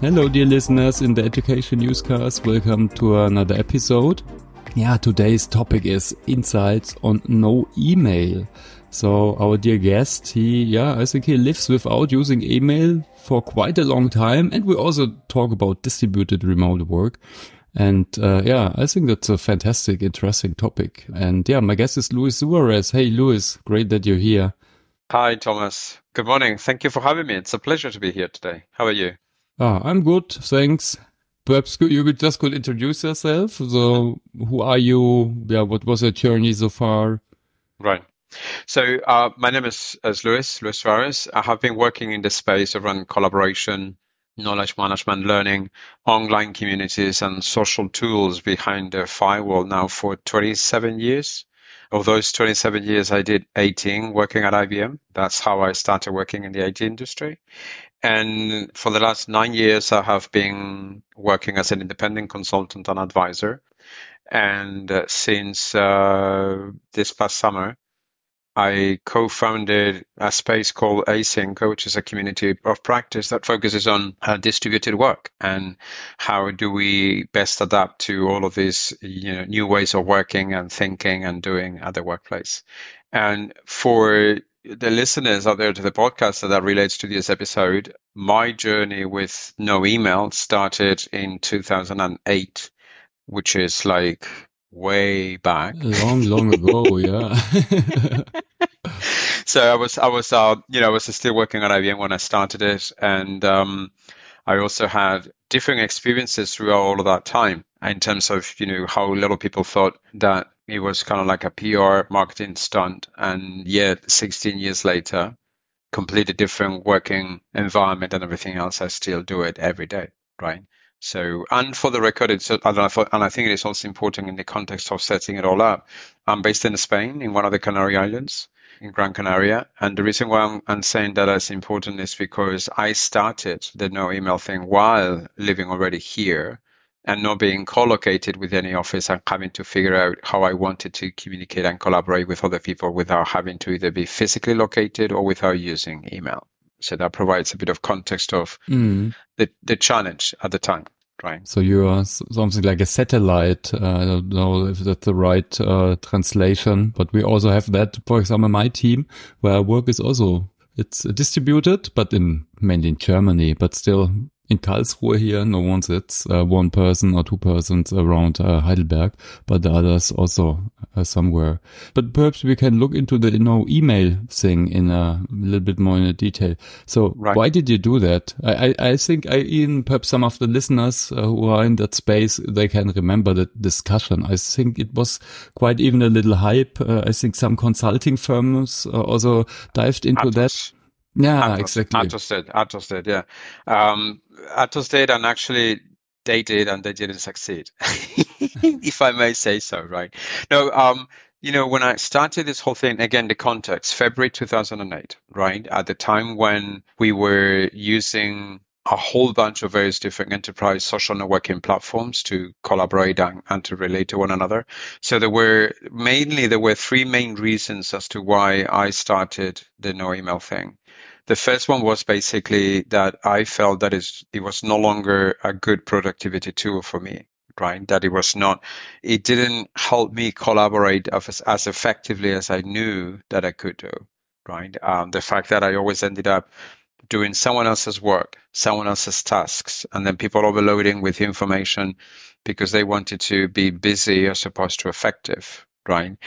Hello, dear listeners in the Education Newscast. Welcome to another episode. Yeah, today's topic is insights on no email. So our dear guest, he, yeah, I think he lives without using email for quite a long time. And we also talk about distributed remote work. And uh, yeah, I think that's a fantastic, interesting topic. And yeah, my guest is Luis Suarez. Hey, Luis, great that you're here. Hi, Thomas. Good morning. Thank you for having me. It's a pleasure to be here today. How are you? Ah, I'm good, thanks. Perhaps you could just could introduce yourself. So, who are you? Yeah, what was your journey so far? Right. So, uh, my name is, is Luis, Luis Suarez. I have been working in the space around collaboration, knowledge management, learning, online communities, and social tools behind the firewall now for 27 years. Of those 27 years, I did 18 working at IBM. That's how I started working in the IT industry. And for the last nine years, I have been working as an independent consultant and advisor. And uh, since uh, this past summer, I co-founded a space called asynco, which is a community of practice that focuses on uh, distributed work and how do we best adapt to all of these you know, new ways of working and thinking and doing at the workplace. And for the listeners out there to the podcast that relates to this episode, my journey with no email started in 2008, which is like way back. Long, long ago, yeah. so I was, I was, uh, you know, I was still working at IBM when I started it, and um, I also had different experiences throughout all of that time in terms of, you know, how of people thought that it was kind of like a PR marketing stunt, and yet 16 years later, completely different working environment and everything else. I still do it every day, right? So, and for the record, it's, and I, think it is also important in the context of setting it all up. I'm based in Spain, in one of the Canary Islands, in Gran Canaria. And the reason why I'm, I'm saying that is important is because I started the no email thing while living already here and not being co-located with any office and having to figure out how I wanted to communicate and collaborate with other people without having to either be physically located or without using email. So that provides a bit of context of mm. the, the challenge at the time. Right. So you are something like a satellite. Uh, I don't know if that's the right uh, translation, but we also have that, for example, my team where work is also, it's distributed, but in mainly in Germany, but still in Karlsruhe here, no one sits, uh, one person or two persons around uh, Heidelberg, but the others also uh, somewhere. But perhaps we can look into the you know, email thing in a little bit more in detail. So right. why did you do that? I, I, I, think I even perhaps some of the listeners uh, who are in that space, they can remember the discussion. I think it was quite even a little hype. Uh, I think some consulting firms uh, also dived into Atos. that. Yeah, Atos, exactly. Atos did. Atos did. Yeah. Um, Atos did, and actually they did, and they didn't succeed, if I may say so. Right? No. Um, you know, when I started this whole thing, again, the context, February 2008, right? At the time when we were using a whole bunch of various different enterprise social networking platforms to collaborate and, and, to relate to one another. So there were mainly, there were three main reasons as to why I started the no email thing. The first one was basically that I felt that it was no longer a good productivity tool for me, right? That it was not, it didn't help me collaborate as, as effectively as I knew that I could do, right? Um, the fact that I always ended up doing someone else's work, someone else's tasks, and then people overloading with information because they wanted to be busy as opposed to effective, right?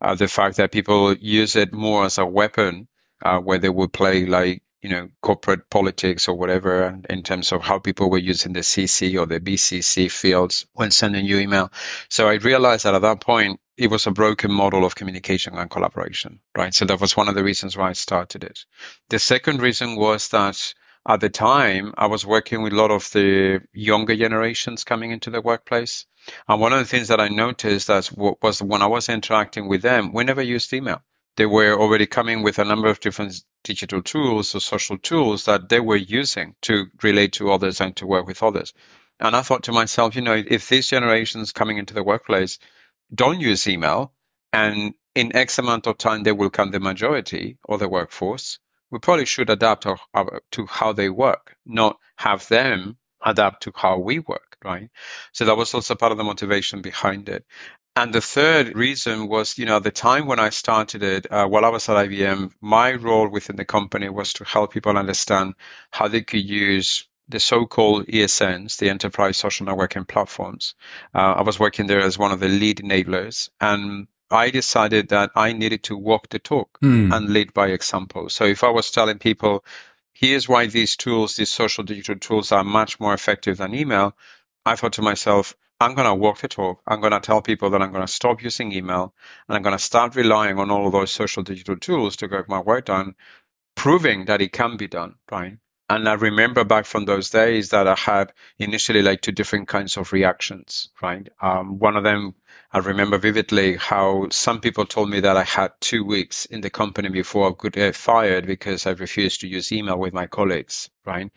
Uh, the fact that people use it more as a weapon uh, where they would play like you know corporate politics or whatever in terms of how people were using the CC or the BCC fields when sending you email. So I realized that at that point it was a broken model of communication and collaboration, right? So that was one of the reasons why I started it. The second reason was that at the time I was working with a lot of the younger generations coming into the workplace. And one of the things that I noticed that was when I was interacting with them, we never used email they were already coming with a number of different digital tools or social tools that they were using to relate to others and to work with others. And I thought to myself, you know, if these generations coming into the workplace don't use email and in X amount of time they will come the majority of the workforce, we probably should adapt to how they work, not have them adapt to how we work, right? So that was also part of the motivation behind it. And the third reason was, you know, the time when I started it, uh, while I was at IBM, my role within the company was to help people understand how they could use the so-called ESNs, the enterprise social networking platforms. Uh, I was working there as one of the lead enablers, and I decided that I needed to walk the talk mm. and lead by example. So if I was telling people, here's why these tools, these social digital tools are much more effective than email, I thought to myself, I'm going to walk the talk. I'm going to tell people that I'm going to stop using email and I'm going to start relying on all of those social digital tools to get my work done, proving that it can be done, right? And I remember back from those days that I had initially like two different kinds of reactions, right? Um, one of them, I remember vividly how some people told me that I had two weeks in the company before I could get fired because I refused to use email with my colleagues, right?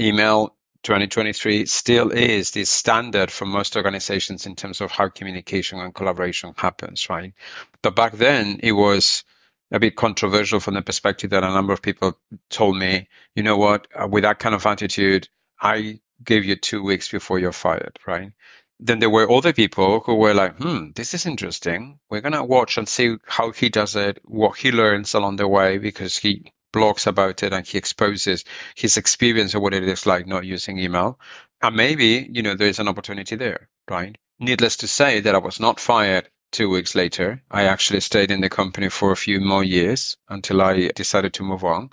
Email 2023 still is the standard for most organizations in terms of how communication and collaboration happens, right? But back then it was a bit controversial from the perspective that a number of people told me, you know what, uh, with that kind of attitude, I gave you two weeks before you're fired, right? Then there were other people who were like, hmm, this is interesting. We're going to watch and see how he does it, what he learns along the way, because he blogs about it and he exposes his experience of what it is like not using email. And maybe, you know, there's an opportunity there, right? Needless to say that I was not fired two weeks later. I actually stayed in the company for a few more years until I decided to move on.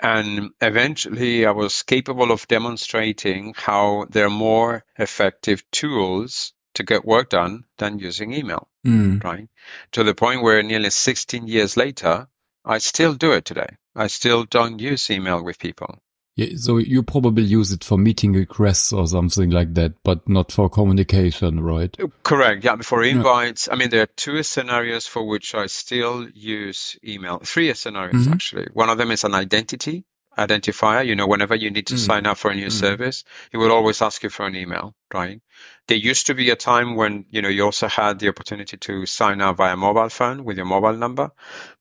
And eventually I was capable of demonstrating how there are more effective tools to get work done than using email, mm. right? To the point where nearly 16 years later, I still do it today. I still don't use email with people. Yeah, so you probably use it for meeting requests or something like that, but not for communication, right? Correct. Yeah, for invites. Yeah. I mean, there are two scenarios for which I still use email. Three scenarios mm-hmm. actually. One of them is an identity identifier. You know, whenever you need to mm. sign up for a new mm. service, it will always ask you for an email, right? There used to be a time when, you know, you also had the opportunity to sign up via mobile phone with your mobile number,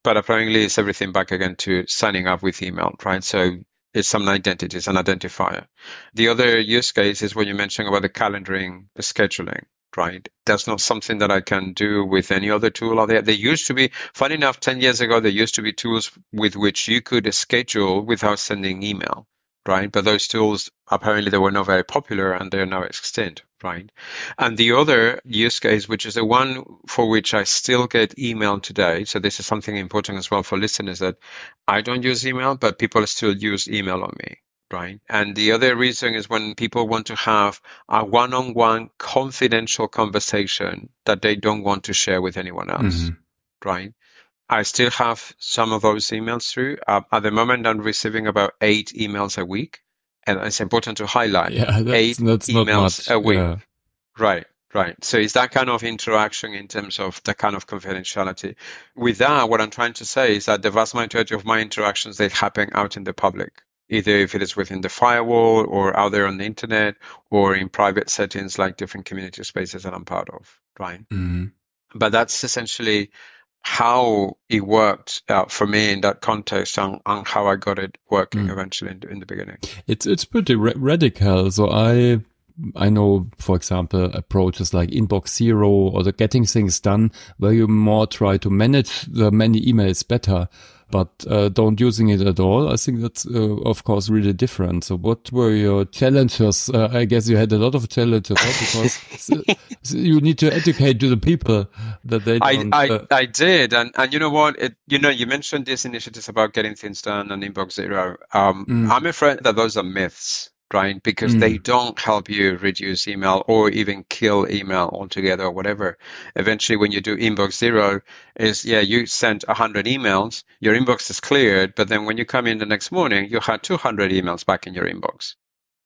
but apparently it's everything back again to signing up with email, right? So it's some identity, it's an identifier. The other use case is when you mentioned about the calendaring, the scheduling right? That's not something that I can do with any other tool out there. There used to be, funny enough, 10 years ago, there used to be tools with which you could schedule without sending email, right? But those tools, apparently they were not very popular and they're now extinct, right? And the other use case, which is the one for which I still get email today. So this is something important as well for listeners that I don't use email, but people still use email on me right? And the other reason is when people want to have a one on one confidential conversation that they don't want to share with anyone else, mm-hmm. right? I still have some of those emails through. Uh, at the moment, I'm receiving about eight emails a week. And it's important to highlight yeah, that's, eight that's emails a week. Yeah. Right. Right. So it's that kind of interaction in terms of the kind of confidentiality. With that, what I'm trying to say is that the vast majority of my interactions, they happen out in the public either if it is within the firewall or out there on the internet or in private settings like different community spaces that I'm part of, right? Mm-hmm. But that's essentially how it worked uh, for me in that context and, and how I got it working mm. eventually in, in, the beginning. It's it's pretty ra- radical. So I I know, for example, approaches like Inbox Zero or the getting things done, where you more try to manage the many emails better but uh, don't using it at all. I think that's uh, of course really different. So what were your challenges? Uh, I guess you had a lot of challenges because you need to educate to the people that they. I I, uh, I, did, and and you know what? It, you know, you mentioned these initiatives about getting things done on Inbox Zero. Um, mm. I'm afraid that those are myths right? Because mm. they don't help you reduce email or even kill email altogether or whatever. Eventually, when you do inbox zero, is yeah, you sent 100 emails, your inbox is cleared, but then when you come in the next morning, you had 200 emails back in your inbox.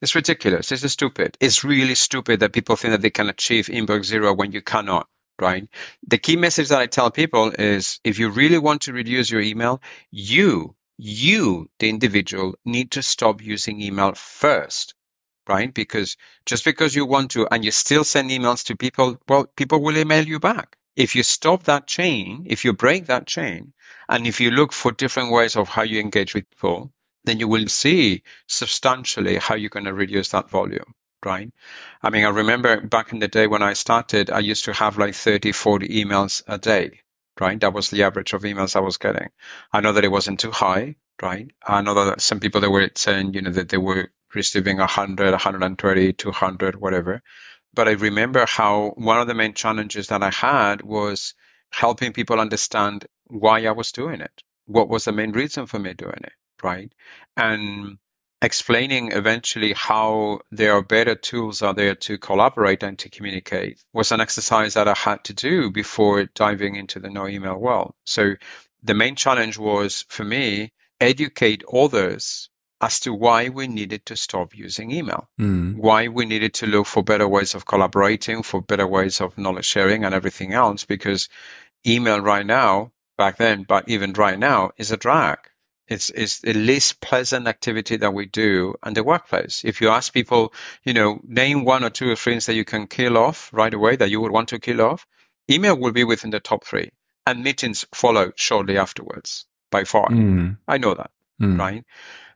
It's ridiculous. This is stupid. It's really stupid that people think that they can achieve inbox zero when you cannot right? The key message that I tell people is if you really want to reduce your email, you you, the individual, need to stop using email first, right? Because just because you want to and you still send emails to people, well, people will email you back. If you stop that chain, if you break that chain, and if you look for different ways of how you engage with people, then you will see substantially how you're going to reduce that volume. right? I mean, I remember back in the day when I started, I used to have like 30, 40 emails a day, right? That was the average of emails I was getting. I know that it wasn't too high, right? I know that some people that were saying, you know, that they were receiving 100, 130, 200, whatever. But I remember how one of the main challenges that I had was helping people understand why I was doing it. What was the main reason for me doing it, right? And explaining eventually how there are better tools out there to collaborate and to communicate was an exercise that I had to do before diving into the no email world. So the main challenge was for me, educate others as to why we needed to stop using email, mm. why we needed to look for better ways of collaborating, for better ways of knowledge sharing and everything else, because email right now, back then, but even right now, is a drag. It's, it's the least pleasant activity that we do in the workplace. If you ask people, you know, name one or two things that you can kill off right away that you would want to kill off, email will be within the top three and meetings follow shortly afterwards by far. Mm. I know that, mm. right?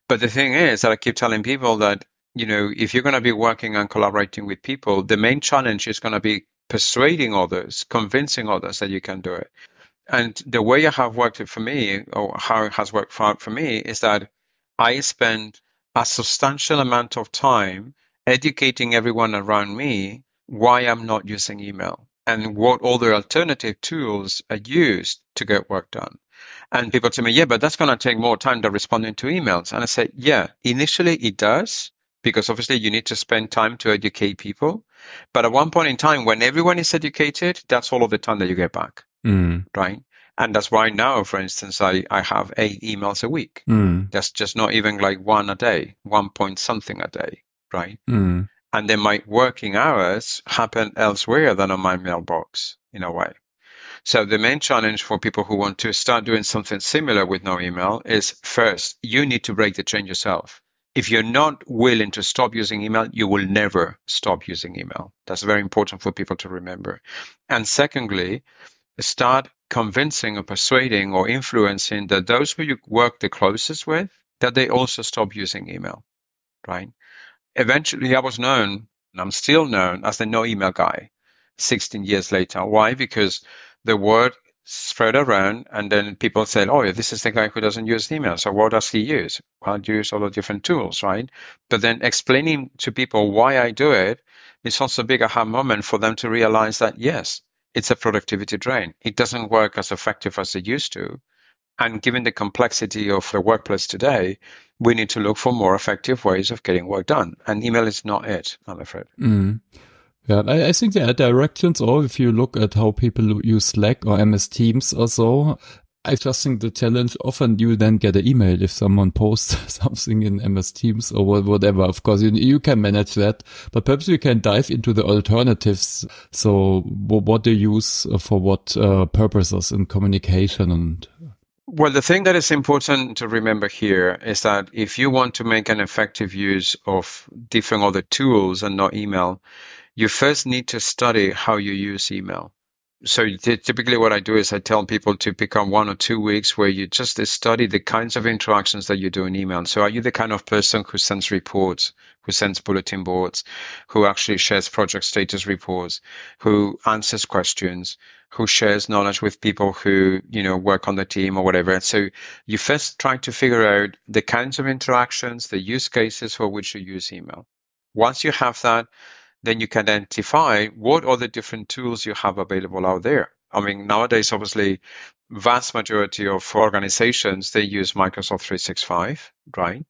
But the thing is that I keep telling people that, you know, if you're going to be working and collaborating with people, the main challenge is going to be persuading others, convincing others that you can do it. And the way it have worked it for me, or how it has worked for, for me, is that I spend a substantial amount of time educating everyone around me why I'm not using email and what other alternative tools are used to get work done. And people tell me, yeah, but that's going to take more time than responding to emails. And I say, yeah, initially it does, because obviously you need to spend time to educate people. But at one point in time, when everyone is educated, that's all of the time that you get back mm. right? And that's why now, for instance, I, I have eight emails a week. Mm. That's just not even like one a day, one point something a day, right? Mm. And then my working hours happen elsewhere than on my mailbox in a way. So the main challenge for people who want to start doing something similar with no email is first, you need to break the chain yourself. If you're not willing to stop using email, you will never stop using email. That's very important for people to remember. And secondly, start convincing or persuading or influencing that those who you work the closest with, that they also stop using email, right? Eventually, I was known, and I'm still known as the no email guy 16 years later. Why? Because the word spread around and then people said, oh, yeah, this is the guy who doesn't use email. So what does he use? Well, I use all the different tools, right? But then explaining to people why I do it is also a big aha moment for them to realize that, yes, it's a productivity drain. It doesn't work as effective as it used to. And given the complexity of the workplace today, we need to look for more effective ways of getting work done. And email is not it, I'm afraid. Mm. Yeah, I, I, think there are directions, or if you look at how people use Slack or MS Teams or so, I just think the challenge often you then get an email if someone posts something in MS Teams or whatever. Of course, you, you can manage that, but perhaps we can dive into the alternatives. So what do you use for what uh, purposes in communication and well, the thing that is important to remember here is that if you want to make an effective use of different other tools and not email, you first need to study how you use email so typically what I do is I tell people to pick up one or two weeks where you just study the kinds of interactions that you do in email. So are you the kind of person who sends reports, who sends bulletin boards, who actually shares project status reports, who answers questions, who shares knowledge with people who, you know, work on the team or whatever. So you first try to figure out the kinds of interactions, the use cases for which you use email. Once you have that, then you can identify what are the different tools you have available out there. I mean, nowadays, obviously, vast majority of organizations, they use Microsoft 365, right?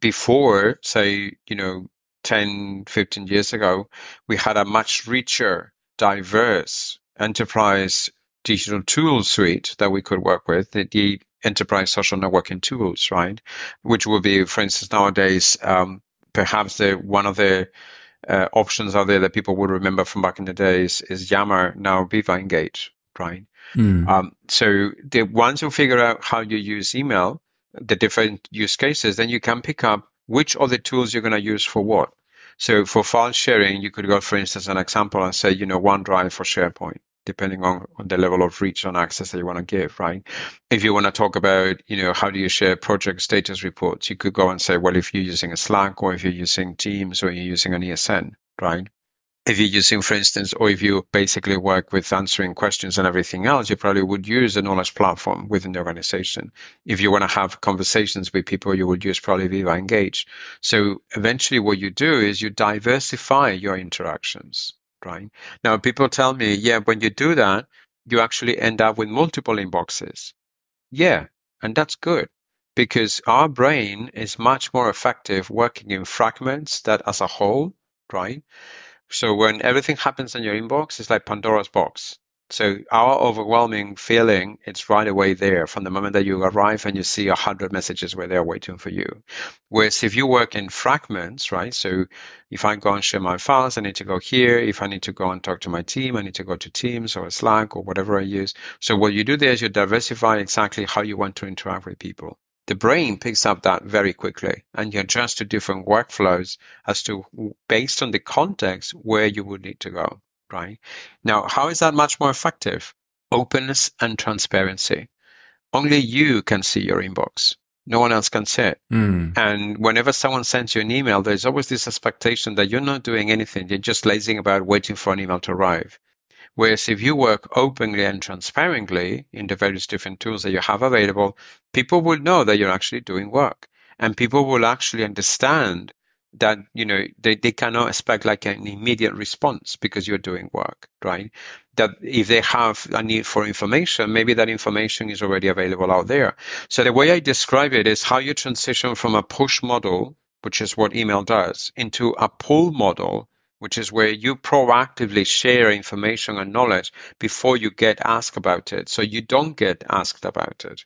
Before, say, you know, 10, 15 years ago, we had a much richer, diverse enterprise digital tool suite that we could work with, the, enterprise social networking tools, right? Which would be, for instance, nowadays, um, perhaps the, one of the uh, options out there that people would remember from back in the days is Yammer, now Viva Engage, right? Mm. Um, so the once you figure out how you use email, the different use cases, then you can pick up which of the tools you're going to use for what. So for file sharing, you could go, for instance, an example and say, you know, OneDrive for SharePoint. Depending on, on the level of reach and access that you want to give, right? If you want to talk about, you know, how do you share project status reports, you could go and say, well, if you're using a Slack or if you're using Teams or you're using an ESN, right? if you're using, for instance, or if you basically work with answering questions and everything else, you probably would use a knowledge platform within the organization. If you want to have conversations with people, you would use probably Viva Engage. So eventually what you do is you diversify your interactions, right? Now people tell me, yeah, when you do that, you actually end up with multiple inboxes. Yeah, and that's good because our brain is much more effective working in fragments that as a whole, right? So when everything happens in your inbox, it's like Pandora's box. So our overwhelming feeling, it's right away there from the moment that you arrive and you see a hundred messages where they're waiting for you. Whereas if you work in fragments, right? So if I go and share my files, I need to go here. If I need to go and talk to my team, I need to go to Teams or Slack or whatever I use. So what you do there is you diversify exactly how you want to interact with people the brain picks up that very quickly and you adjust to different workflows as to based on the context where you would need to go right? Now how is that much more effective? Openness and transparency. Only you can see your inbox. No one else can see it. Mm. and whenever someone sends you an email there's always this expectation that you're not doing anything. You're just lazing about waiting for an email to arrive. Whereas if you work openly and transparently in the various different tools that you have available, people will know that you're actually doing work. And people will actually understand that, you know, they, they cannot expect like an immediate response because you're doing work, right? That if they have a need for information, maybe that information is already available out there. So the way I describe it is how you transition from a push model, which is what email does, into a pull model which is where you proactively share information and knowledge before you get asked about it. So you don't get asked about it.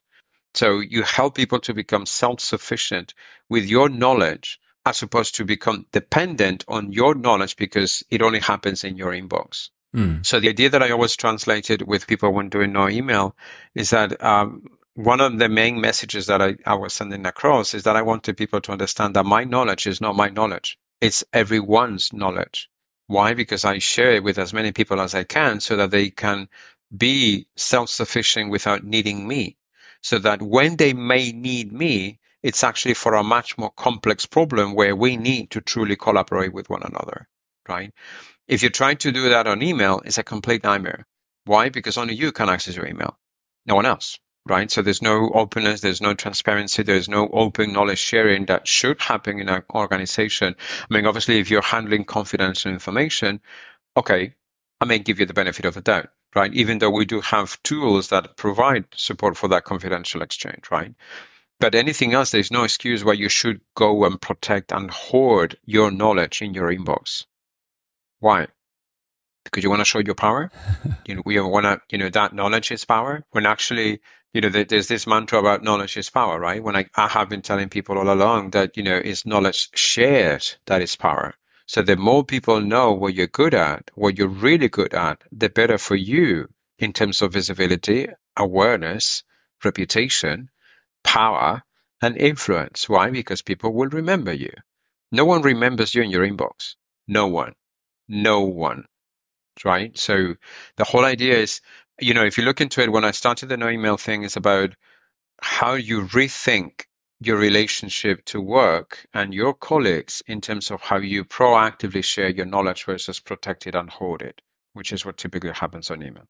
So you help people to become self-sufficient with your knowledge as opposed to become dependent on your knowledge because it only happens in your inbox. Mm. So the idea that I always translated with people when doing no email is that um, one of the main messages that I, I was sending across is that I wanted people to understand that my knowledge is not my knowledge it's everyone's knowledge. Why? Because I share it with as many people as I can so that they can be self-sufficient without needing me. So that when they may need me, it's actually for a much more complex problem where we need to truly collaborate with one another, right? If you're trying to do that on email, it's a complete nightmare. Why? Because only you can access your email. No one else right? So there's no openness, there's no transparency, there's no open knowledge sharing that should happen in an organization. I mean, obviously, if you're handling confidential information, okay, I may give you the benefit of the doubt, right? Even though we do have tools that provide support for that confidential exchange, right? But anything else, there's no excuse why you should go and protect and hoard your knowledge in your inbox. Why? Because you want to show your power. you know, we want to, you know, that knowledge is power. When actually you know, there's this mantra about knowledge is power, right? When I, I have been telling people all along that, you know, it's knowledge shared that is power. So the more people know what you're good at, what you're really good at, the better for you in terms of visibility, awareness, reputation, power, and influence. Why? Because people will remember you. No one remembers you in your inbox. No one. No one. Right? So the whole idea is you know, if you look into it, when I started the no email thing, is about how you rethink your relationship to work and your colleagues in terms of how you proactively share your knowledge versus protect it and hold it, which is what typically happens on email.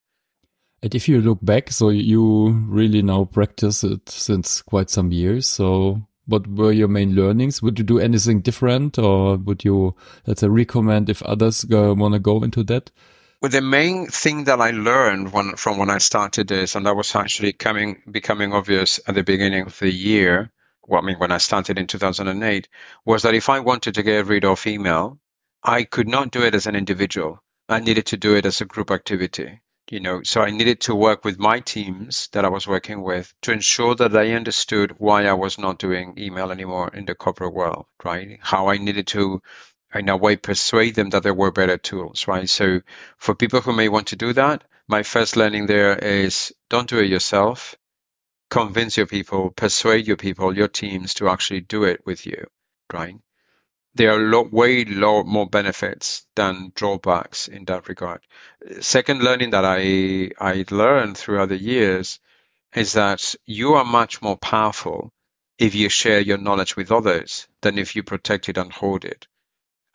And if you look back, so you really now practice it since quite some years. So what were your main learnings? Would you do anything different or would you, let's say, recommend if others want to go into that? Well, the main thing that I learned when, from when I started this, and that was actually coming becoming obvious at the beginning of the year. Well, I mean, when I started in 2008, was that if I wanted to get rid of email, I could not do it as an individual. I needed to do it as a group activity. You know, so I needed to work with my teams that I was working with to ensure that I understood why I was not doing email anymore in the corporate world, right? How I needed to in a way persuade them that there were better tools, right? So for people who may want to do that, my first learning there is don't do it yourself. Convince your people, persuade your people, your teams to actually do it with you, right? There are lo- way low, more benefits than drawbacks in that regard. Second learning that I I learned throughout the years is that you are much more powerful if you share your knowledge with others than if you protect it and hold it.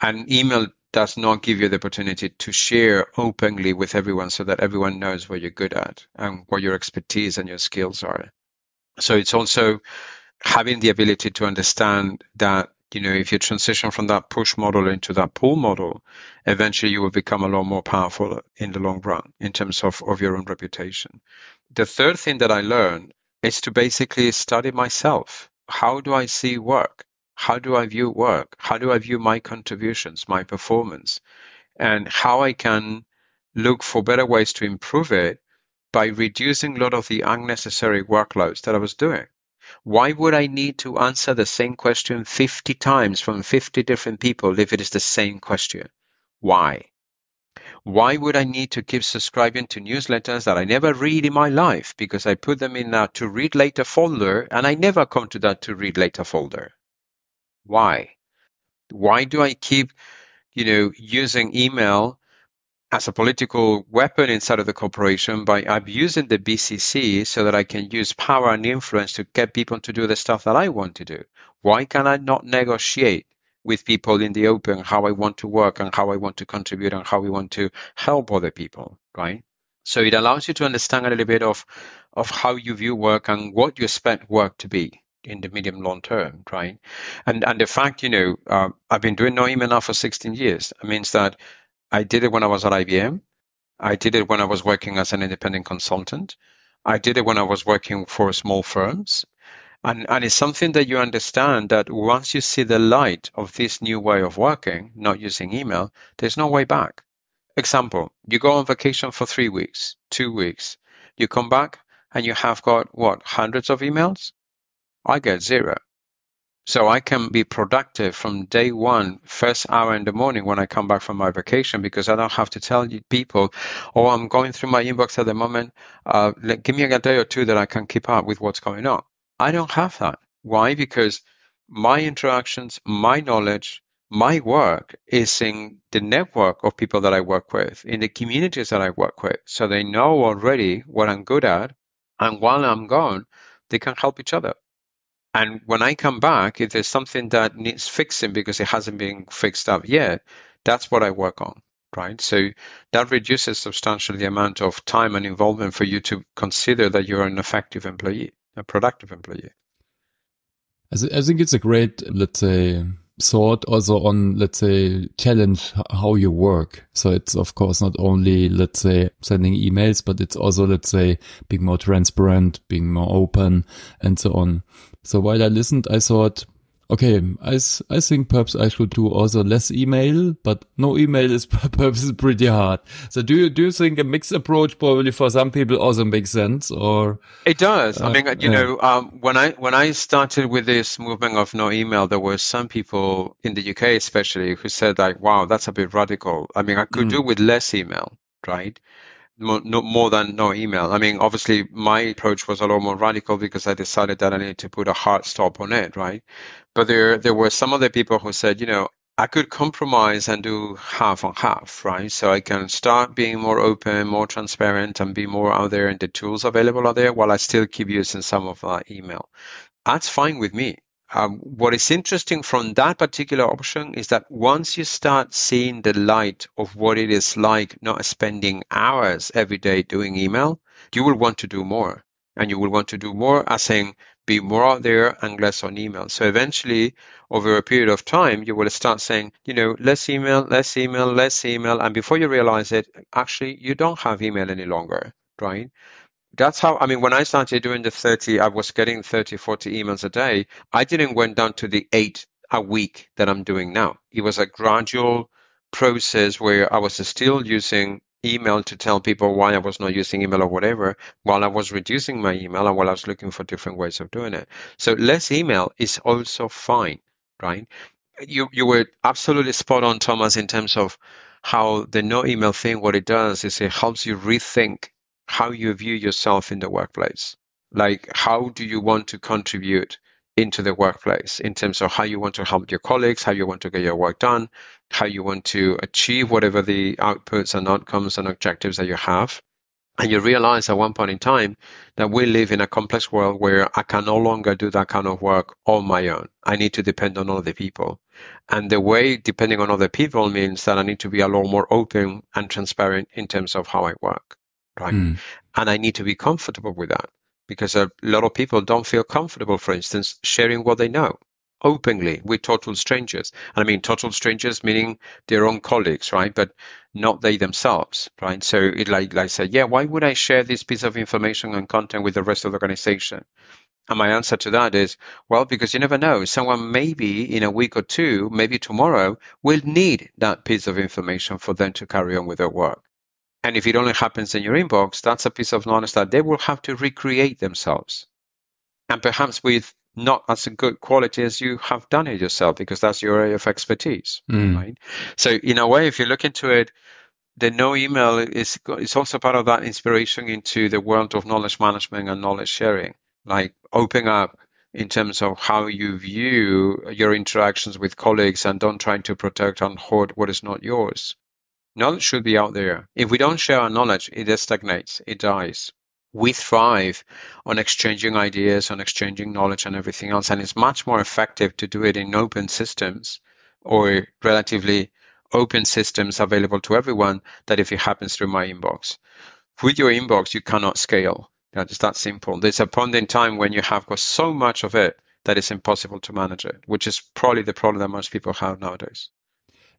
And email does not give you the opportunity to share openly with everyone so that everyone knows what you're good at and what your expertise and your skills are. So it's also having the ability to understand that you know if you transition from that push model into that pull model eventually you will become a lot more powerful in the long run in terms of, of your own reputation. The third thing that i learned is to basically study myself. How do i see work? How do i view work? How do i view my contributions my performance? And how i can look for better ways to improve it by reducing a lot of the unnecessary workloads that i was doing why would I need to answer the same question 50 times from 50 different people if it is the same question? Why? Why would I need to keep subscribing to newsletters that I never read in my life because I put them in a to read later folder and I never come to that to read later folder? Why? Why do I keep, you know, using email as a political weapon inside of the corporation by abusing the BCC so that I can use power and influence to get people to do the stuff that I want to do. Why can I not negotiate with people in the open how I want to work and how I want to contribute and how we want to help other people, right? So it allows you to understand a little bit of of how you view work and what you expect work to be in the medium long term, right? And and the fact, you know, uh, I've been doing no email now for 16 years. It means that I did it when I was at IBM. I did it when I was working as an independent consultant. I did it when I was working for small firms. And, and it's something that you understand that once you see the light of this new way of working, not using email, there's no way back. Example, you go on vacation for three weeks, two weeks. You come back and you have got what, hundreds of emails? I get zero. So I can be productive from day one, first hour in the morning when I come back from my vacation, because I don't have to tell people, oh, I'm going through my inbox at the moment. Uh, give me a day or two that I can keep up with what's going on. I don't have that. Why? Because my interactions, my knowledge, my work is in the network of people that I work with, in the communities that I work with. So they know already what I'm good at. And while I'm gone, they can help each other. And when I come back, if there's something that needs fixing because it hasn't been fixed up yet, that's what I work on, right? So that reduces substantially the amount of time and involvement for you to consider that you're an effective employee, a productive employee. I think it's a great, let's say, thought also on, let's say, challenge how you work. So it's of course not only, let's say, sending emails, but it's also, let's say, being more transparent, being more open and so on. So while I listened, I thought, okay, I, I think perhaps I should do also less email, but no email is perhaps pretty hard. So do you, do you think a mixed approach probably for some people also makes sense or? It does. Uh, I mean, you yeah. know, um, when I, when I started with this movement of no email, there were some people in the UK especially who said like, wow, that's a bit radical. I mean, I could mm. do with less email, right? More, than no email. I mean, obviously, my approach was a lot more radical because I decided that I needed to put a hard stop on it, right? But there, there were some other people who said, you know, I could compromise and do half on half, right? So I can start being more open, more transparent, and be more out there, and the tools available are there, while I still keep using some of that email. That's fine with me. Um, what is interesting from that particular option is that once you start seeing the light of what it is like not spending hours every day doing email, you will want to do more. And you will want to do more as in be more out there and less on email. So eventually, over a period of time, you will start saying, you know, less email, less email, less email. And before you realize it, actually, you don't have email any longer, right? That's how i mean when i started doing the 30 i was getting 30 40 emails a day. I didn't went down to the eight a week that i'm doing now. It was a gradual process where i was still using email to tell people why i was not using email or whatever while i was reducing my email and while i was looking for different ways of doing it. So less email is also fine right? You you were absolutely spot on thomas in terms of how the no email thing what it does is it helps you rethink how you view yourself in the workplace. Like, how do you want to contribute into the workplace in terms of how you want to help your colleagues, how you want to get your work done, how you want to achieve whatever the outputs and outcomes and objectives that you have. And you realize at one point in time that we live in a complex world where I can no longer do that kind of work on my own. I need to depend on other people. And the way depending on other people means that I need to be a lot more open and transparent in terms of how I work. Right. Mm. And I need to be comfortable with that because a lot of people don't feel comfortable, for instance, sharing what they know openly with total strangers. And I mean total strangers meaning their own colleagues, right? But not they themselves, right? So it like, like I said, yeah, why would I share this piece of information and content with the rest of the organization? And my answer to that is, well, because you never know. Someone maybe in a week or two, maybe tomorrow, will need that piece of information for them to carry on with their work. And if it only happens in your inbox, that's a piece of knowledge that they will have to recreate themselves. And perhaps with not as good quality as you have done it yourself, because that's your area of expertise, mm. right? So in a way, if you look into it, the no email is is also part of that inspiration into the world of knowledge management and knowledge sharing, like opening up in terms of how you view your interactions with colleagues and don't try to protect and hoard what is not yours. Knowledge should be out there. If we don't share our knowledge, it stagnates, it dies. We thrive on exchanging ideas, on exchanging knowledge and everything else. And it's much more effective to do it in open systems or relatively open systems available to everyone than if it happens through my inbox. With your inbox, you cannot scale. It's that simple. There's a point in time when you have got so much of it that it's impossible to manage it, which is probably the problem that most people have nowadays.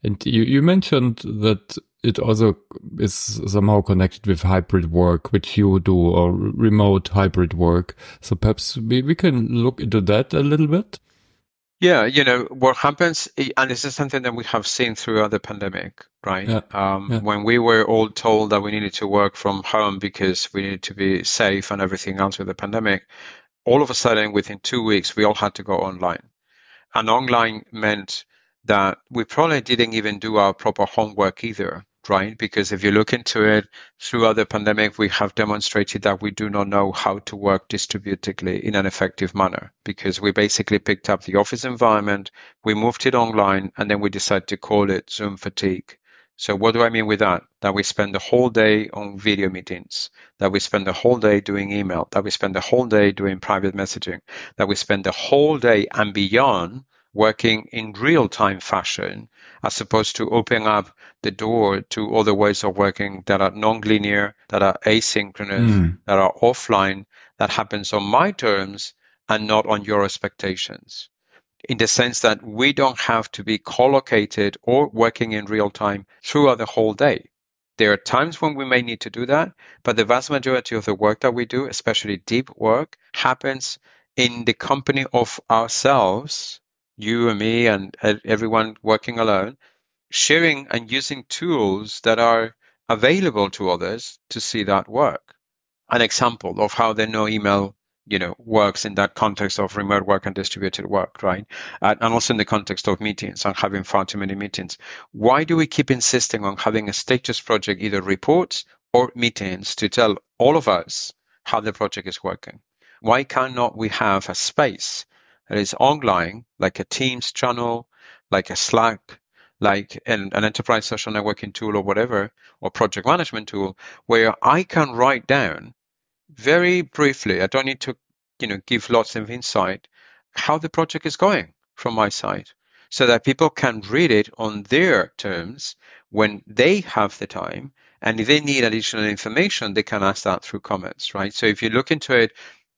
And you, you mentioned that it also is somehow connected with hybrid work, which you do, or remote hybrid work. So perhaps we, we can look into that a little bit. Yeah, you know, what happens, and this is something that we have seen throughout the pandemic, right? Yeah. Um, yeah. When we were all told that we needed to work from home because we needed to be safe and everything else with the pandemic, all of a sudden, within two weeks, we all had to go online. And online meant that we probably didn't even do our proper homework either right? Because if you look into it, throughout the pandemic, we have demonstrated that we do not know how to work distributedly in an effective manner because we basically picked up the office environment, we moved it online, and then we decided to call it Zoom fatigue. So what do I mean with that? That we spend the whole day on video meetings, that we spend the whole day doing email, that we spend the whole day doing private messaging, that we spend the whole day and beyond working in real time fashion as opposed to opening up the door to other ways of working that are non-linear, that are asynchronous, mm. that are offline, that happens on my terms and not on your expectations. In the sense that we don't have to be collocated or working in real time throughout the whole day. There are times when we may need to do that, but the vast majority of the work that we do, especially deep work, happens in the company of ourselves you and me and everyone working alone, sharing and using tools that are available to others to see that work. An example of how the no email you know works in that context of remote work and distributed work right? Uh, and also in the context of meetings and having far too many meetings. Why do we keep insisting on having a status project either reports or meetings to tell all of us how the project is working? Why cannot we have a space that is online, like a Teams channel, like a Slack, like an, an enterprise social networking tool or whatever, or project management tool, where I can write down very briefly, I don't need to, you know, give lots of insight, how the project is going from my side so that people can read it on their terms when they have the time. And if they need additional information, they can ask that through comments, right? So if you look into it,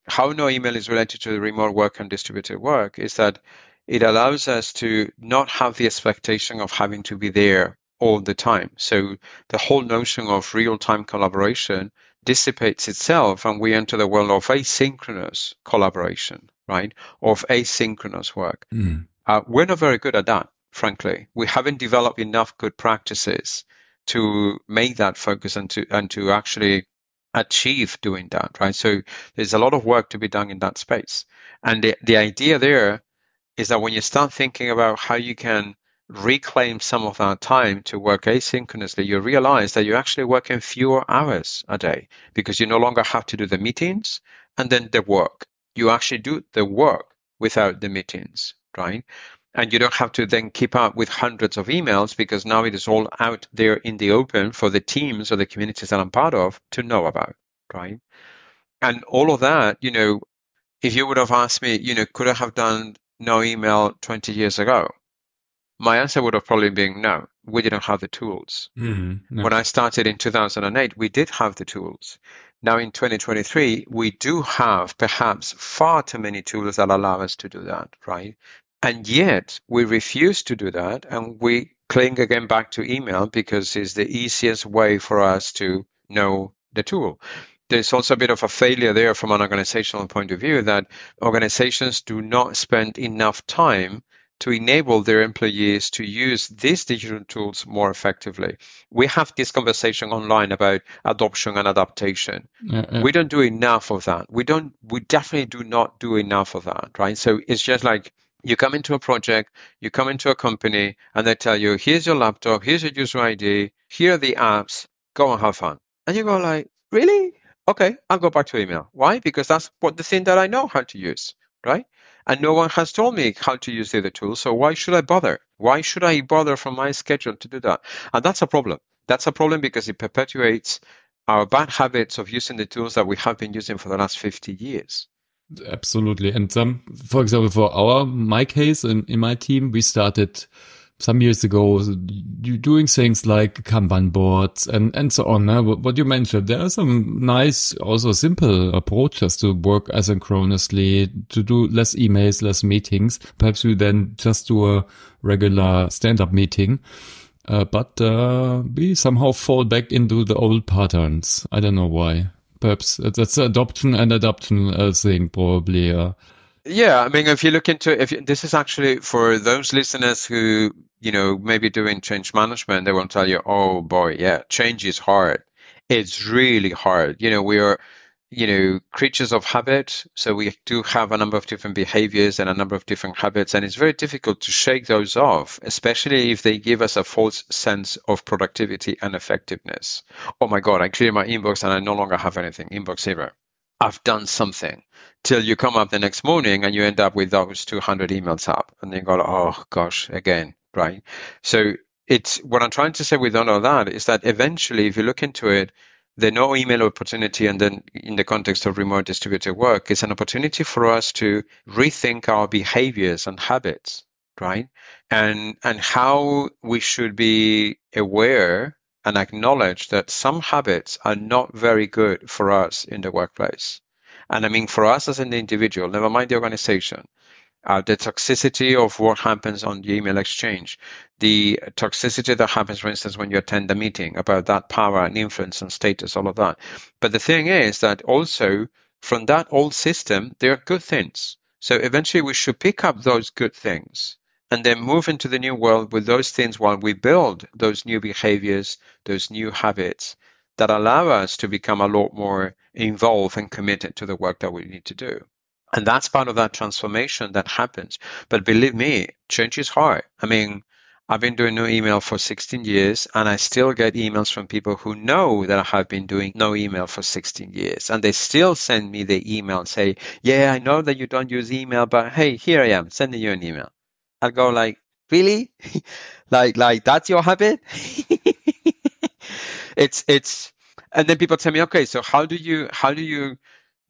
how no email is related to remote work and distributed work is that it allows us to not have the expectation of having to be there all the time. So the whole notion of real time collaboration dissipates itself and we enter the world of asynchronous collaboration, right? Of asynchronous work. Mm. Uh, we're not very good at that, frankly. We haven't developed enough good practices to make that focus and to, and to actually achieve doing that, right? So there's a lot of work to be done in that space. And the, the idea there is that when you start thinking about how you can reclaim some of that time to work asynchronously, you realize that you're actually working fewer hours a day because you no longer have to do the meetings and then the work. You actually do the work without the meetings, right? And you don't have to then keep up with hundreds of emails because now it is all out there in the open for the teams or the communities that I'm part of to know about, right? And all of that, you know, if you would have asked me, you know, could I have done no email 20 years ago? My answer would have probably been no, we didn't have the tools. Mm-hmm. No. When I started in 2008, we did have the tools. Now in 2023, we do have perhaps far too many tools that allow us to do that, right? And yet we refuse to do that and we cling again back to email because it's the easiest way for us to know the tool. There's also a bit of a failure there from an organizational point of view that organizations do not spend enough time to enable their employees to use these digital tools more effectively. We have this conversation online about adoption and adaptation. We don't do enough of that. We don't we definitely do not do enough of that, right? So it's just like you come into a project, you come into a company, and they tell you, here's your laptop, here's your user ID, here are the apps, go and have fun. And you go like, really? Okay, I'll go back to email. Why? Because that's what the thing that I know how to use, right? and no one has told me how to use the other tools. So why should I bother? Why should I bother from my schedule to do that? And that's a problem. That's a problem because it perpetuates our bad habits of using the tools that we have been using for the last 50 years. Absolutely. And some, for example, for our, my case in, in my team, we started some years ago doing things like Kanban boards and, and so on. Uh, what you mentioned, there are some nice, also simple approaches to work asynchronously, to do less emails, less meetings. Perhaps we then just do a regular stand-up meeting. Uh, but uh, we somehow fall back into the old patterns. I don't know why. Perhaps that's adoption and adoption thing, probably. Yeah, I mean, if you look into if you, this is actually for those listeners who you know maybe doing change management, they won't tell you, "Oh boy, yeah, change is hard." It's really hard. You know, we are you know creatures of habit, so we do have a number of different behaviors and a number of different habits, and it's very difficult to shake those off, especially if they give us a false sense of productivity and effectiveness. Oh my God, I clear my inbox and I no longer have anything. Inbox zero. I've done something till you come up the next morning and you end up with those 200 emails up and then you go, oh gosh, again, right? So it's what I'm trying to say with all of that is that eventually, if you look into it, the no email opportunity and then in the context of remote distributed work is an opportunity for us to rethink our behaviors and habits, right? And, and how we should be aware and acknowledge that some habits are not very good for us in the workplace. And I mean, for us as an individual, never mind the organization, uh, the toxicity of what happens on the email exchange, the toxicity that happens, for instance, when you attend a meeting about that power and influence and status, all of that. But the thing is that also from that old system, there are good things. So eventually we should pick up those good things and then move into the new world with those things while we build those new behaviors, those new habits that allow us to become a lot more involved and committed to the work that we need to do. And that's part of that transformation that happens. But believe me, change is hard. I mean, I've been doing no email for 16 years and I still get emails from people who know that I have been doing no email for 16 years. And they still send me the email and say, yeah, I know that you don't use email, but hey, here I am sending you an email. I'll go like, really? like, like that's your habit? it's, it's, and then people tell me, okay, so how do you, how do you,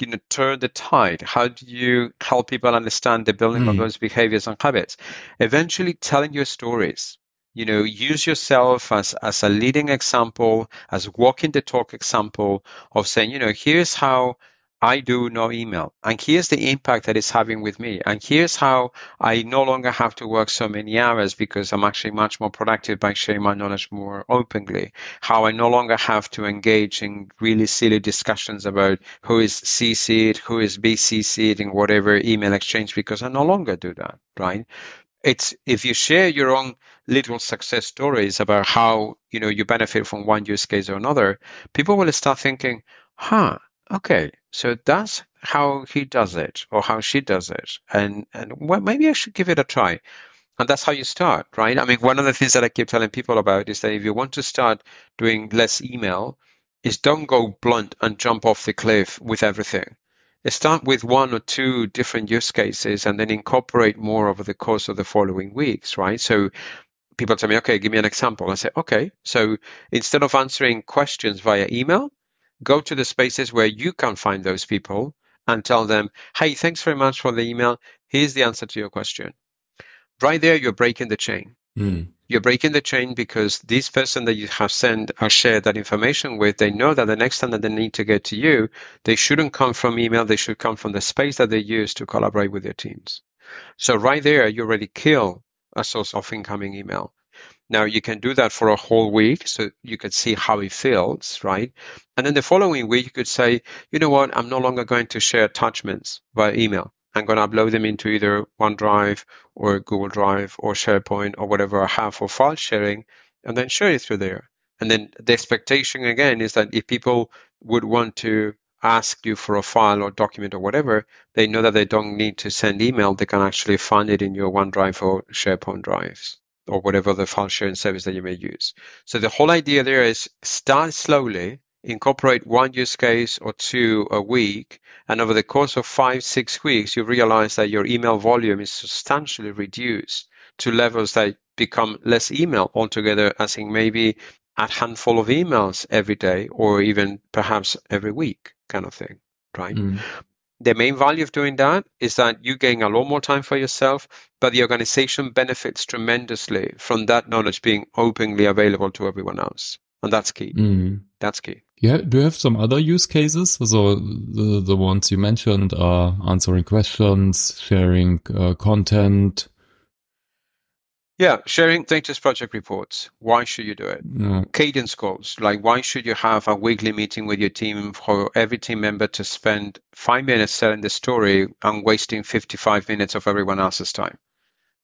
you know, turn the tide? How do you help people understand the building mm. of those behaviors and habits? Eventually telling your stories, you know, use yourself as, as a leading example, as walking the talk example of saying, you know, here's how I do no email. And here's the impact that it's having with me. And here's how I no longer have to work so many hours because I'm actually much more productive by sharing my knowledge more openly. How I no longer have to engage in really silly discussions about who is CC'd, who is BCC'd in whatever email exchange because I no longer do that, right? It's if you share your own little success stories about how, you know, you benefit from one use case or another, people will start thinking, huh, Okay, so that's how he does it or how she does it. And, and well, maybe I should give it a try. And that's how you start, right? I mean, one of the things that I keep telling people about is that if you want to start doing less email, is don't go blunt and jump off the cliff with everything. start with one or two different use cases and then incorporate more over the course of the following weeks, right? So people tell me, okay, give me an example. I say, okay, so instead of answering questions via email, go to the spaces where you can find those people and tell them, hey, thanks very much for the email. Here's the answer to your question. Right there, you're breaking the chain. Mm. You're breaking the chain because this person that you have sent or shared that information with, they know that the next time that they need to get to you, they shouldn't come from email. They should come from the space that they use to collaborate with their teams. So right there, you already kill a source of incoming email. Now you can do that for a whole week so you can see how it feels, right? And then the following week, you could say, you know what, I'm no longer going to share attachments via email. I'm going to upload them into either OneDrive or Google Drive or SharePoint or whatever I have for file sharing and then share it through there. And then the expectation again is that if people would want to ask you for a file or document or whatever, they know that they don't need to send email. They can actually find it in your OneDrive or SharePoint drives or whatever the file sharing service that you may use. So the whole idea there is start slowly, incorporate one use case or two a week, and over the course of five, six weeks, you realize that your email volume is substantially reduced to levels that become less email altogether, as in maybe a handful of emails every day or even perhaps every week kind of thing, right? Mm the main value of doing that is that you gain a lot more time for yourself, but the organization benefits tremendously from that knowledge being openly available to everyone else. And that's key. Mm. That's key. Yeah. Do you have some other use cases? So the, the ones you mentioned are answering questions, sharing uh, content, yeah, sharing latest project reports. Why should you do it? No. Cadence calls. Like, why should you have a weekly meeting with your team for every team member to spend five minutes telling the story and wasting 55 minutes of everyone else's time?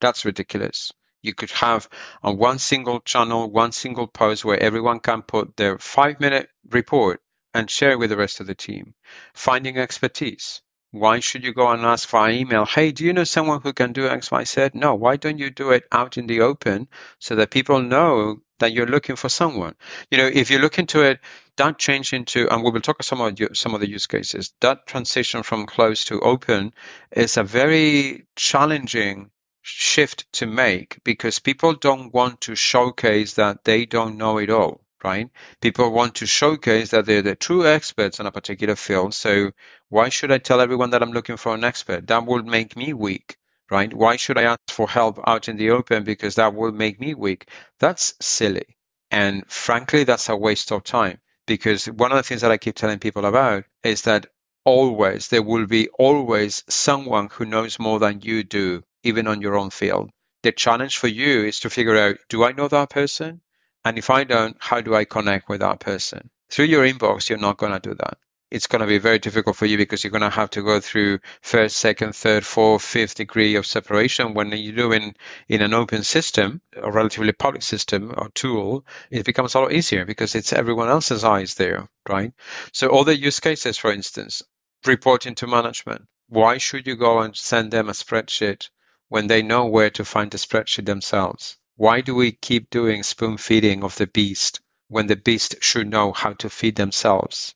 That's ridiculous. You could have on one single channel, one single post where everyone can put their five minute report and share with the rest of the team. Finding expertise. Why should you go and ask via email, hey, do you know someone who can do X, Y, Z? No, why don't you do it out in the open so that people know that you're looking for someone? You know, if you look into it, that change into, and we will talk some of some of the use cases. That transition from closed to open is a very challenging shift to make because people don't want to showcase that they don't know it all right? People want to showcase that they're the true experts in a particular field. So why should I tell everyone that I'm looking for an expert? That would make me weak, right? Why should I ask for help out in the open? Because that will make me weak. That's silly. And frankly, that's a waste of time because one of the things that I keep telling people about is that always there will be always someone who knows more than you do, even on your own field. The challenge for you is to figure out, do I know that person? And if I don't, how do I connect with that person? Through your inbox, you're not going to do that. It's going to be very difficult for you because you're going to have to go through first, second, third, fourth, fifth degree of separation. When you do in, in an open system, a relatively public system or tool, it becomes a lot easier because it's everyone else's eyes there, right? So all the use cases, for instance, reporting to management. Why should you go and send them a spreadsheet when they know where to find the spreadsheet themselves? Why do we keep doing spoon feeding of the beast when the beast should know how to feed themselves?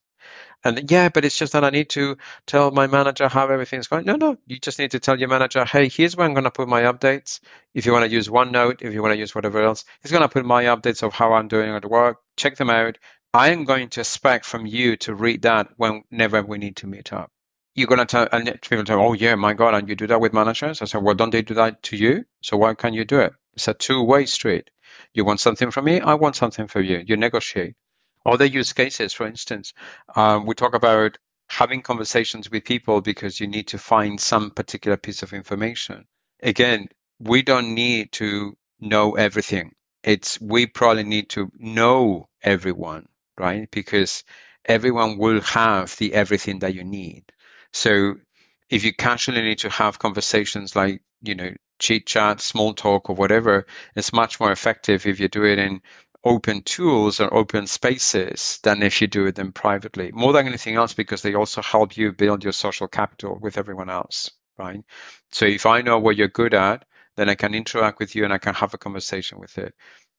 And yeah, but it's just that I need to tell my manager how everything's going. No, no, you just need to tell your manager, hey, here's where I'm going to put my updates. If you want to use OneNote, if you want to use whatever else, he's going to put my updates of how I'm doing at work. Check them out. I am going to expect from you to read that whenever we need to meet up. You're going to tell, and people tell, oh yeah, my God, and you do that with managers? I said, well, don't they do that to you? So why can't you do it? It's a two-way street. You want something from me, I want something from you. You negotiate. Other use cases, for instance, um, we talk about having conversations with people because you need to find some particular piece of information. Again, we don't need to know everything. It's we probably need to know everyone, right? Because everyone will have the everything that you need. So if you casually need to have conversations like, you know, chit chat, small talk, or whatever, it's much more effective if you do it in open tools and open spaces than if you do it them privately. More than anything else, because they also help you build your social capital with everyone else, right? So if I know what you're good at, then I can interact with you and I can have a conversation with it.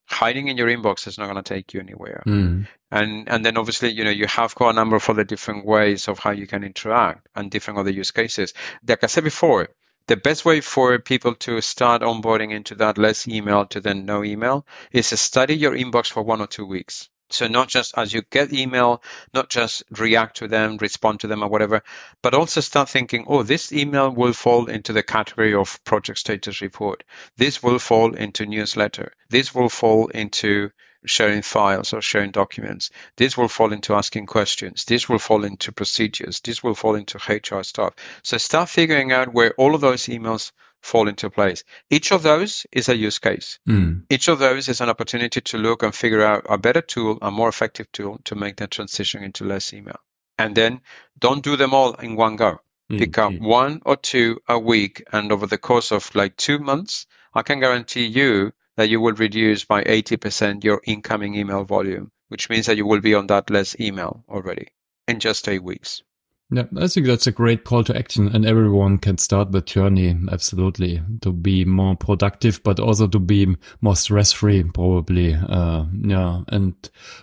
hiding in your inbox is not going to take you anywhere. Mm. And and then obviously, you know, you have got a number of other different ways of how you can interact and different other use cases. Like I said before, the best way for people to start onboarding into that less email to then no email is to study your inbox for one or two weeks. So not just as you get email, not just react to them, respond to them or whatever, but also start thinking, oh, this email will fall into the category of project status report. This will fall into newsletter. This will fall into sharing files or sharing documents. This will fall into asking questions. This will fall into procedures. This will fall into HR stuff. So start figuring out where all of those emails fall into place. Each of those is a use case. Mm. Each of those is an opportunity to look and figure out a better tool, a more effective tool to make that transition into less email. And then don't do them all in one go. Mm. Pick up one or two a week. And over the course of like two months, I can guarantee you that you will reduce by 80% your incoming email volume, which means that you will be on that less email already in just eight weeks. Yeah, I think that's a great call to action and everyone can start the journey. Absolutely. To be more productive, but also to be more stress free, probably. Uh, yeah. And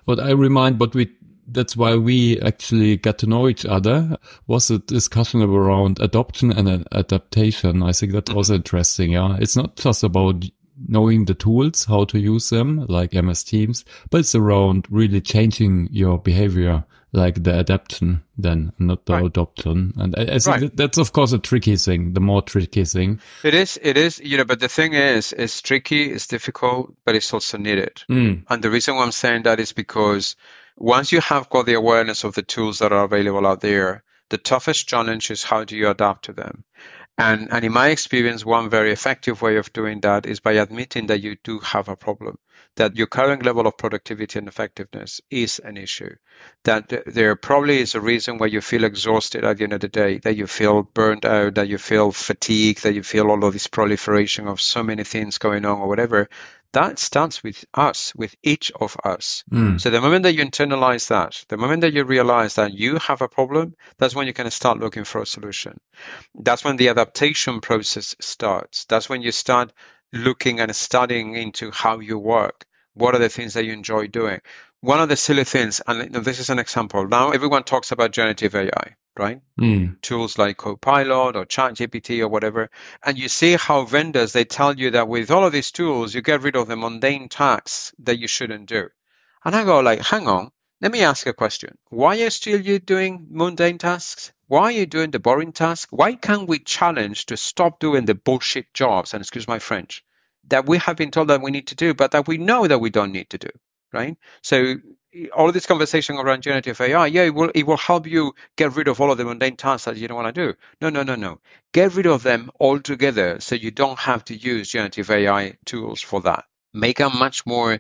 what I remind, what we, that's why we actually got to know each other was a discussion around adoption and adaptation. I think that's also interesting. Yeah. It's not just about knowing the tools, how to use them, like MS Teams, but it's around really changing your behavior, like the adaptation, then not the right. adoption. And I, I think right. that's of course a tricky thing, the more tricky thing. It is, it is, you know, but the thing is, it's tricky, it's difficult, but it's also needed. Mm. And the reason why I'm saying that is because once you have got the awareness of the tools that are available out there, the toughest challenge is how do you adapt to them? And, and in my experience, one very effective way of doing that is by admitting that you do have a problem, that your current level of productivity and effectiveness is an issue, that there probably is a reason why you feel exhausted at the end of the day, that you feel burned out, that you feel fatigued, that you feel all of this proliferation of so many things going on or whatever that starts with us, with each of us. Mm. So the moment that you internalize that, the moment that you realize that you have a problem, that's when you can start looking for a solution. That's when the adaptation process starts. That's when you start looking and studying into how you work. What are the things that you enjoy doing? One of the silly things, and this is an example. Now everyone talks about generative AI right? Mm. Tools like Copilot or ChatGPT or whatever. And you see how vendors, they tell you that with all of these tools, you get rid of the mundane tasks that you shouldn't do. And I go like, hang on, let me ask a question. Why are still you doing mundane tasks? Why are you doing the boring tasks? Why can't we challenge to stop doing the bullshit jobs, and excuse my French, that we have been told that we need to do, but that we know that we don't need to do, right? So all this conversation around generative AI, yeah, it will it will help you get rid of all of the mundane tasks that you don't want to do. No, no, no, no. Get rid of them altogether so you don't have to use generative AI tools for that. Make a much more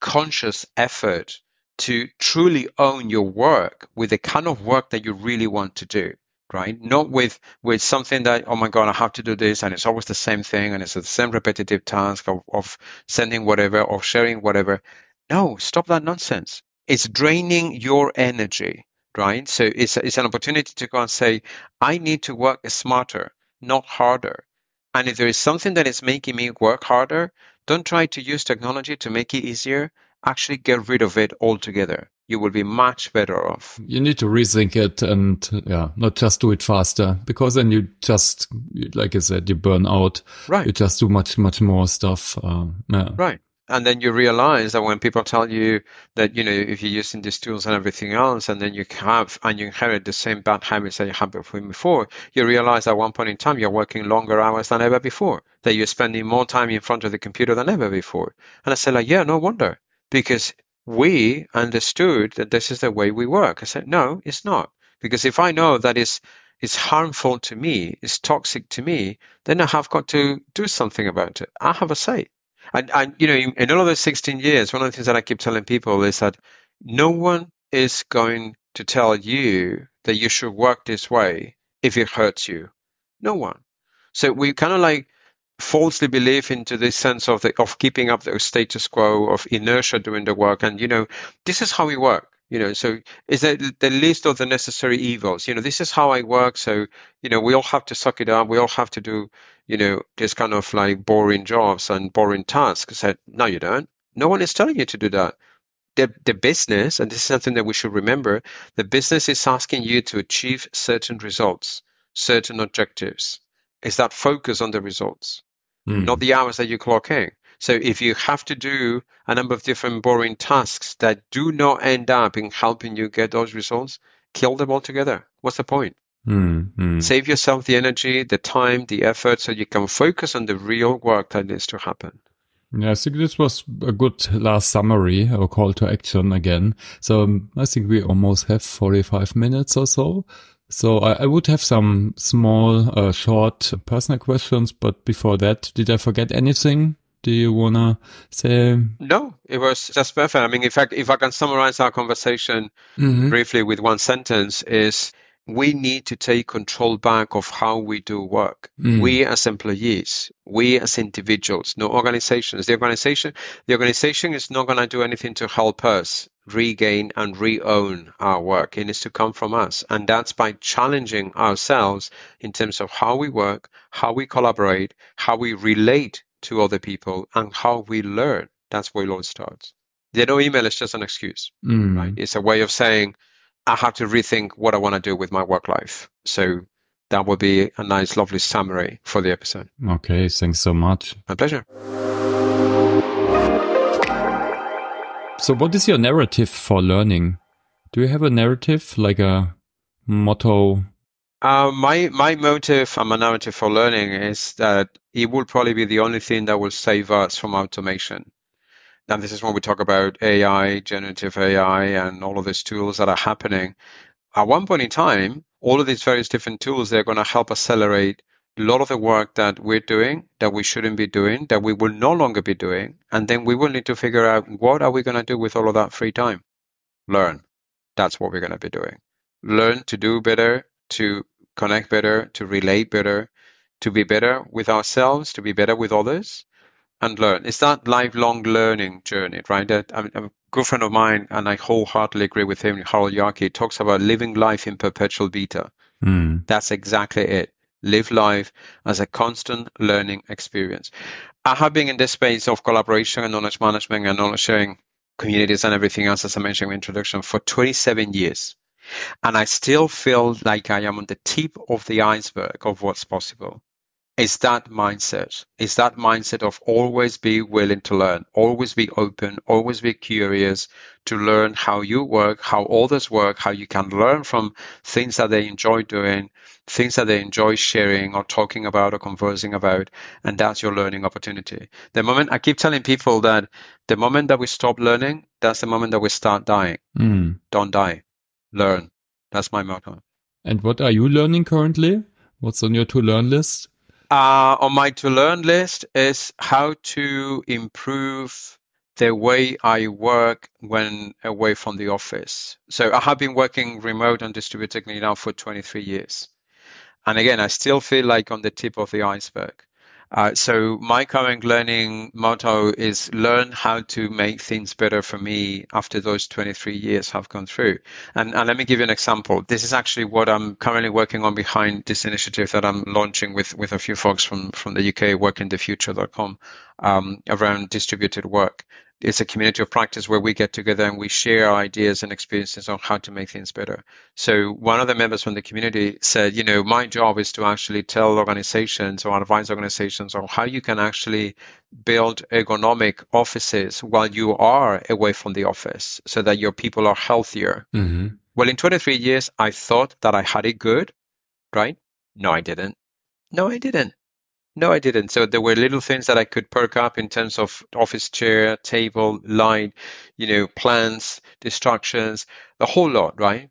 conscious effort to truly own your work with the kind of work that you really want to do right? Not with with something that oh my god, I have to do this, and it's always the same thing, and it's the same repetitive task of, of sending whatever or sharing whatever. No, stop that nonsense it's draining your energy, right? So it's, it's an opportunity to go and say, I need to work smarter, not harder. And if there is something that is making me work harder, don't try to use technology to make it easier. Actually, get rid of it altogether. You will be much better off. You need to rethink it and, yeah, not just do it faster because then you just, like I said, you burn out. Right. You just do much, much more stuff. Uh, yeah. Right and then you realize that when people tell you that you know if you're using these tools and everything else and then you have and you inherit the same bad habits that you had before you realize at one point in time you're working longer hours than ever before that you're spending more time in front of the computer than ever before and i said like yeah no wonder because we understood that this is the way we work i said no it's not because if i know that is is harmful to me, is toxic to me, then I have got to do something about it. I have a say. And, and you know, in, in all of those 16 years, one of the things that I keep telling people is that no one is going to tell you that you should work this way if it hurts you. No one. So we kind of like falsely believe into this sense of the, of keeping up the status quo of inertia doing the work. And you know, this is how we work. You know, so is that the least of the necessary evils? You know, this is how I work. So, you know, we all have to suck it up. We all have to do, you know, this kind of like boring jobs and boring tasks. I said, no, you don't. No one is telling you to do that. The, the business, and this is something that we should remember, the business is asking you to achieve certain results, certain objectives. Is that focus on the results, mm. not the hours that you clock in. So if you have to do a number of different boring tasks that do not end up in helping you get those results, kill them altogether. What's the point? Mm, mm. Save yourself the energy, the time, the effort, so you can focus on the real work that needs to happen. Yeah, I think this was a good last summary or call to action again. So um, I think we almost have 45 minutes or so. So I, I would have some small, uh, short personal questions, but before that, did I forget anything? Do you wanna say? No, it was just perfect. I mean, in fact, if I can summarize our conversation mm-hmm. briefly with one sentence, is we need to take control back of how we do work. Mm. We as employees, we as individuals, no organizations. The organization, the organization is not going to do anything to help us regain and re-own our work. It needs to come from us. And that's by challenging ourselves in terms of how we work, how we collaborate, how we relate to other people, and how we learn. That's where it all starts. The no email is just an excuse, mm. right? It's a way of saying, I have to rethink what I want to do with my work life. So that would be a nice, lovely summary for the episode. Okay, thanks so much. My pleasure. So, what is your narrative for learning? Do you have a narrative, like a motto? Uh, my my motive and my narrative for learning is that it will probably be the only thing that will save us from automation Now, this is when we talk about AI, generative AI, and all of these tools that are happening. At one point in time, all of these various different tools, they're going to help accelerate a lot of the work that we're doing that we shouldn't be doing, that we will no longer be doing. And then we will need to figure out what are we going to do with all of that free time? Learn. That's what we're going to be doing. Learn to do better, to connect better, to relate better, to be better with ourselves, to be better with others, and learn. It's that lifelong learning journey, right? That I mean, a good friend of mine, and I wholeheartedly agree with him, Harold Jarche, talks about living life in perpetual beta. Mm. That's exactly it. Live life as a constant learning experience. I have been in this space of collaboration and knowledge management and knowledge sharing communities and everything else, as I mentioned in introduction, for 27 years. And I still feel like I am on the tip of the iceberg of what's possible is that mindset is that mindset of always be willing to learn always be open always be curious to learn how you work how others work how you can learn from things that they enjoy doing things that they enjoy sharing or talking about or conversing about and that's your learning opportunity. The moment i keep telling people that the moment that we stop learning that's the moment that we start dying. Mm. don't die. Learn. That's my motto. And what are you learning currently? What's on your to learn list? Uh, on my to learn list is how to improve the way I work when away from the office. So I have been working remote and distributed now for 23 years. And again, I still feel like on the tip of the iceberg. Uh, so my current learning motto is learn how to make things better for me after those 23 years have gone through. And, and let me give you an example. This is actually what I'm currently working on behind this initiative that I'm launching with, with a few folks from, from the UK, workingthefuture.com, um, around distributed work it's a community of practice where we get together and we share ideas and experiences on how to make things better. So one of the members from the community said, you know, my job is to actually tell organizations or advise organizations on how you can actually build ergonomic offices while you are away from the office so that your people are healthier. Mm-hmm. Well, in 23 years, I thought that I had it good, right? No, I didn't. No, I didn't. No, I didn't. So there were little things that I could perk up in terms of office chair, table, light, you know, plans, distractions, a whole lot, right?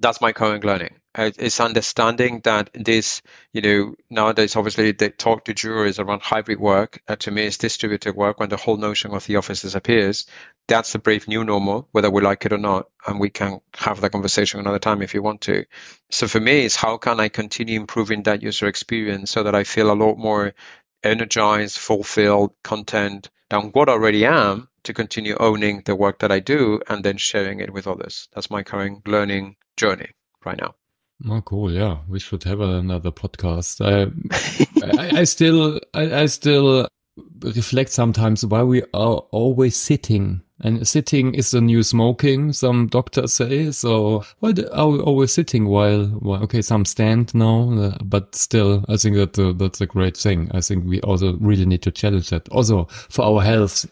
That's my current learning. Uh, it's understanding that this, you know, nowadays obviously they talk to jurors around hybrid work. Uh, to me, it's distributed work when the whole notion of the office disappears. That's the brave new normal, whether we like it or not. And we can have that conversation another time if you want to. So for me, it's how can I continue improving that user experience so that I feel a lot more energized, fulfilled, content than what I already am to continue owning the work that I do and then sharing it with others. That's my current learning journey right now. Oh, cool. Yeah, we should have another podcast. I, I, I, still, I, I, still reflect sometimes why we are always sitting. And sitting is the new smoking, some doctors say. So why are we always sitting while, while okay, some stand now, uh, but still, I think that uh, that's a great thing. I think we also really need to challenge that also for our health.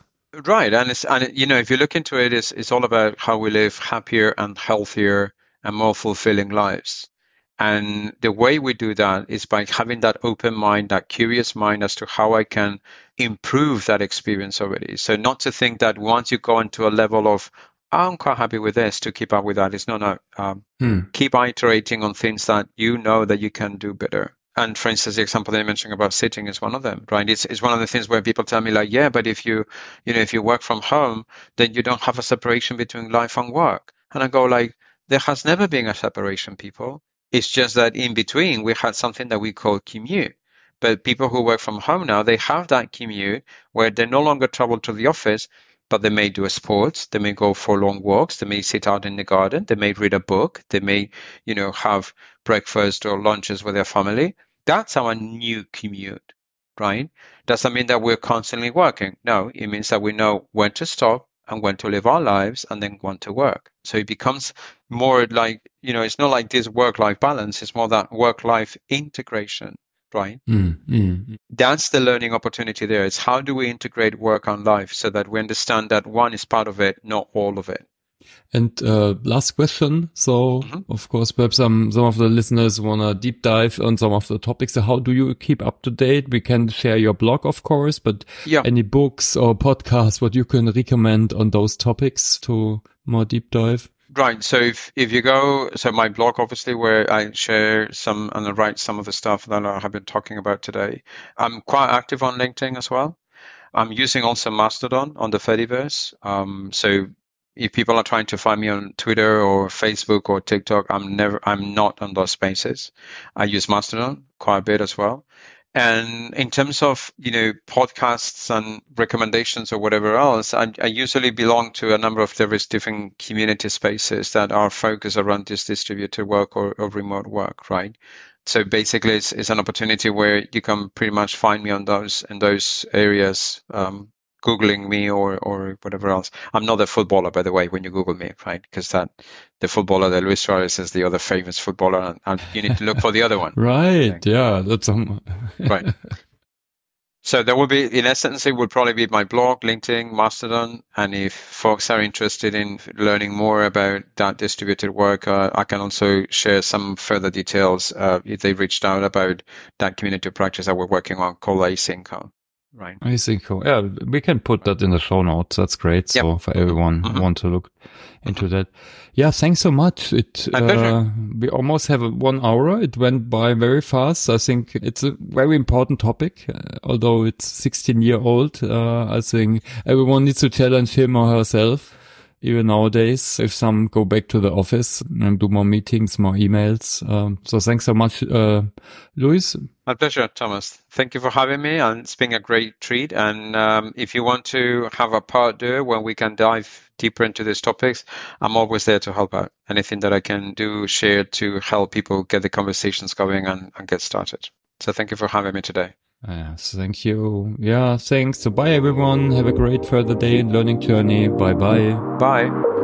Right. And it's, and you know, if you look into it, it's, it's all about how we live happier and healthier and more fulfilling lives. And the way we do that is by having that open mind, that curious mind as to how I can improve that experience already. So not to think that once you go into a level of, I'm quite happy with this to keep up with that. It's no, no. Um, hmm. Keep iterating on things that you know that you can do better. And for instance, the example that I mentioned about sitting is one of them, right? It's, it's one of the things where people tell me like, yeah, but if you, you know, if you work from home, then you don't have a separation between life and work. And I go like, there has never been a separation, people. It's just that in between we had something that we call commute. But people who work from home now, they have that commute where they no longer travel to the office, but they may do a sport, they may go for long walks, they may sit out in the garden, they may read a book, they may, you know, have breakfast or lunches with their family. That's our new commute, right? Does that mean that we're constantly working? No, it means that we know when to stop, and when to live our lives and then when to work. So it becomes more like, you know, it's not like this work life balance, it's more that work life integration, right? Mm, mm, That's the learning opportunity there. It's how do we integrate work and life so that we understand that one is part of it, not all of it. And uh, last question. So, mm-hmm. of course, perhaps some some of the listeners want to deep dive on some of the topics. So how do you keep up to date? We can share your blog, of course, but yeah. any books or podcasts what you can recommend on those topics to more deep dive? Right. So if, if you go, so my blog, obviously, where I share some and I write some of the stuff that I have been talking about today. I'm quite active on LinkedIn as well. I'm using also Mastodon on the Fediverse. Um, so if people are trying to find me on Twitter or Facebook or TikTok, I'm never, I'm not on those spaces. I use Mastodon quite a bit as well. And in terms of, you know, podcasts and recommendations or whatever else, I, I usually belong to a number of various different community spaces that are focused around this distributed work or, or remote work, right? So basically, it's, it's, an opportunity where you can pretty much find me on those in those areas um, googling me or or whatever else. I'm not a footballer, by the way. When you Google me, right? Because that the footballer that Luis Suarez is the other famous footballer, and, and you need to look for the other one. right? Yeah, that's um... right. So there will be, in essence, it will probably be my blog, LinkedIn, Mastodon, and if folks are interested in learning more about that distributed work, uh, I can also share some further details uh, if they reached out about that community practice that we're working on called Asynco. Right. I think so. Yeah, we can put that in the show notes. That's great. Yep. So for everyone mm-hmm. want to look into that. Yeah, thanks so much. It uh, we almost have one hour. It went by very fast. I think it's a very important topic, uh, although it's 16 year old. Uh, I think everyone needs to challenge him or herself even nowadays, if some go back to the office and do more meetings, more emails. Um, so thanks so much, uh, Luis. My pleasure, Thomas. Thank you for having me, and it's been a great treat. And um, if you want to have a part two when we can dive deeper into these topics, I'm always there to help out. Anything that I can do, share to help people get the conversations going and, and get started. So thank you for having me today. Yes, thank you. Yeah, thanks. So bye everyone. Have a great further day and learning journey. Bye bye. Bye.